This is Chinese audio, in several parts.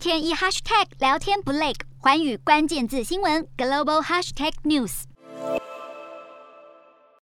天一 hashtag 聊天不累，环宇关键字新闻 global hashtag news。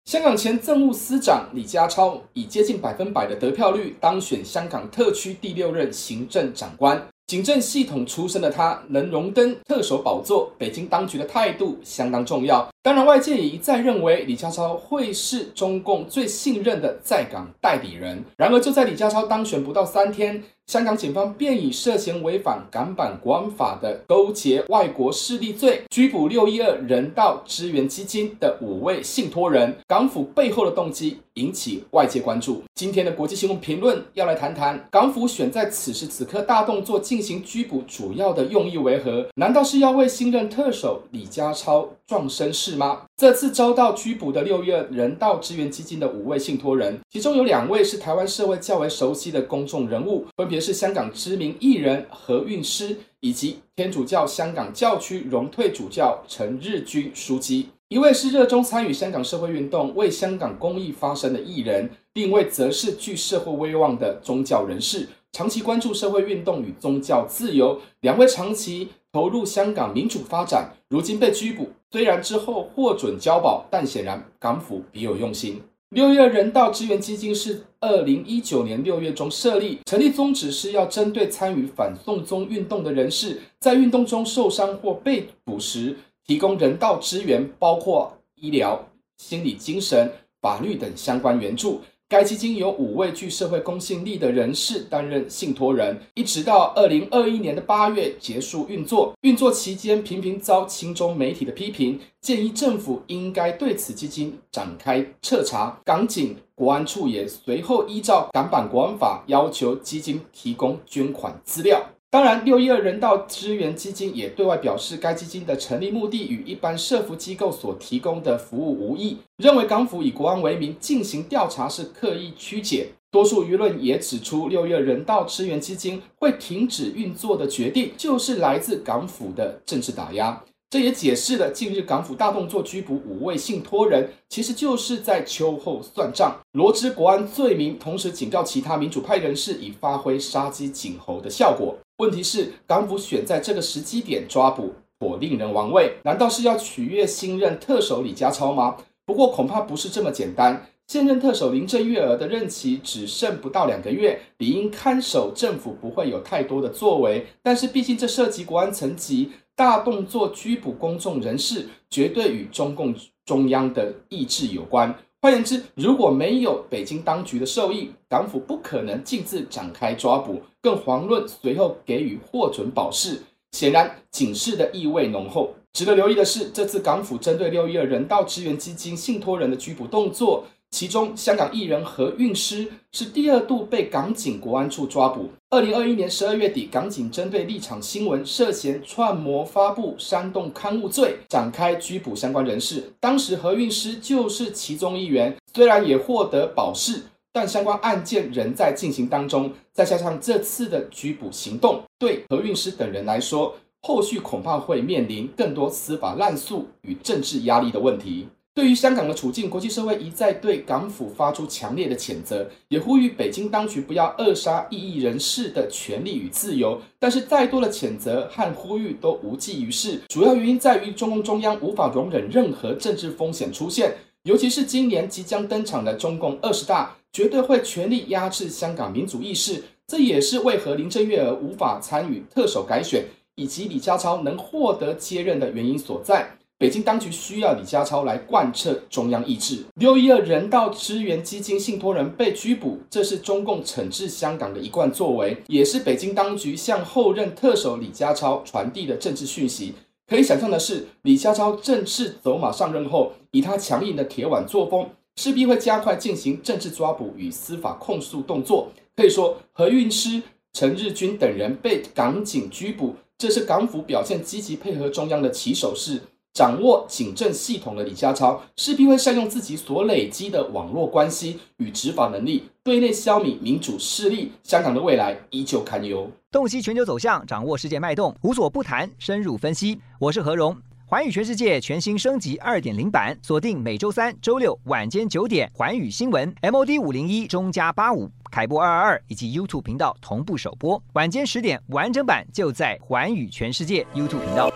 香港前政务司长李家超以接近百分百的得票率当选香港特区第六任行政长官。警政系统出身的他能荣登特首宝座，北京当局的态度相当重要。当然，外界也一再认为李家超会是中共最信任的在港代理人。然而，就在李家超当选不到三天，香港警方便以涉嫌违反港版国安法的勾结外国势力罪，拘捕六一二人道支援基金的五位信托人。港府背后的动机引起外界关注。今天的国际新闻评论要来谈谈，港府选在此时此刻大动作进行拘捕，主要的用意为何？难道是要为新任特首李家超壮声势吗？这次遭到拘捕的六月人道支援基金的五位信托人，其中有两位是台湾社会较为熟悉的公众人物，分别是香港知名艺人何韵诗，以及天主教香港教区荣退主教陈日君枢机。一位是热衷参与香港社会运动、为香港公益发声的艺人，另一位则是具社会威望的宗教人士，长期关注社会运动与宗教自由。两位长期投入香港民主发展，如今被拘捕。虽然之后获准交保，但显然港府别有用心。六月人道支援基金是二零一九年六月中设立，成立宗旨是要针对参与反送中运动的人士，在运动中受伤或被捕时，提供人道支援，包括医疗、心理、精神、法律等相关援助。该基金由五位具社会公信力的人士担任信托人，一直到二零二一年的八月结束运作。运作期间频频遭亲中媒体的批评，建议政府应该对此基金展开彻查。港警国安处也随后依照港版国安法要求基金提供捐款资料。当然，六一二人道支援基金也对外表示，该基金的成立目的与一般社福机构所提供的服务无异，认为港府以国安为名进行调查是刻意曲解。多数舆论也指出，六一二人道支援基金会停止运作的决定，就是来自港府的政治打压。这也解释了近日港府大动作拘捕五位信托人，其实就是在秋后算账，罗织国安罪名，同时警告其他民主派人士，以发挥杀鸡儆猴的效果。问题是，港府选在这个时机点抓捕，颇令人玩味。难道是要取悦新任特首李家超吗？不过恐怕不是这么简单。现任特首林郑月娥的任期只剩不到两个月，理应看守政府不会有太多的作为。但是毕竟这涉及国安层级，大动作拘捕公众人士，绝对与中共中央的意志有关。换言之，如果没有北京当局的授意，港府不可能径自展开抓捕，更遑论随后给予获准保释。显然，警示的意味浓厚。值得留意的是，这次港府针对六一二人道支援基金信托人的拘捕动作。其中，香港艺人何韵诗是第二度被港警国安处抓捕。二零二一年十二月底，港警针对立场新闻涉嫌串谋发布煽动刊物罪展开拘捕相关人士。当时何韵诗就是其中一员，虽然也获得保释，但相关案件仍在进行当中。再加上这次的拘捕行动，对何韵诗等人来说，后续恐怕会面临更多司法滥诉与政治压力的问题。对于香港的处境，国际社会一再对港府发出强烈的谴责，也呼吁北京当局不要扼杀异议人士的权利与自由。但是，再多的谴责和呼吁都无济于事。主要原因在于中共中央无法容忍任何政治风险出现，尤其是今年即将登场的中共二十大，绝对会全力压制香港民主意识。这也是为何林郑月娥无法参与特首改选，以及李家超能获得接任的原因所在。北京当局需要李家超来贯彻中央意志。六一二人道支援基金信托人被拘捕，这是中共惩治香港的一贯作为，也是北京当局向后任特首李家超传递的政治讯息。可以想象的是，李家超正式走马上任后，以他强硬的铁腕作风，势必会加快进行政治抓捕与司法控诉动作。可以说，何韵诗、陈日君等人被港警拘捕，这是港府表现积极配合中央的起手式。掌握警政系统的李家超势必会善用自己所累积的网络关系与执法能力，对内消弭民主势力。香港的未来依旧堪忧。洞悉全球走向，掌握世界脉动，无所不谈，深入分析。我是何荣。寰宇全世界全新升级二点零版，锁定每周三、周六晚间九点，寰宇新闻 MOD 五零一中加八五凯播二二二以及 YouTube 频道同步首播，晚间十点完整版就在寰宇全世界 YouTube 频道。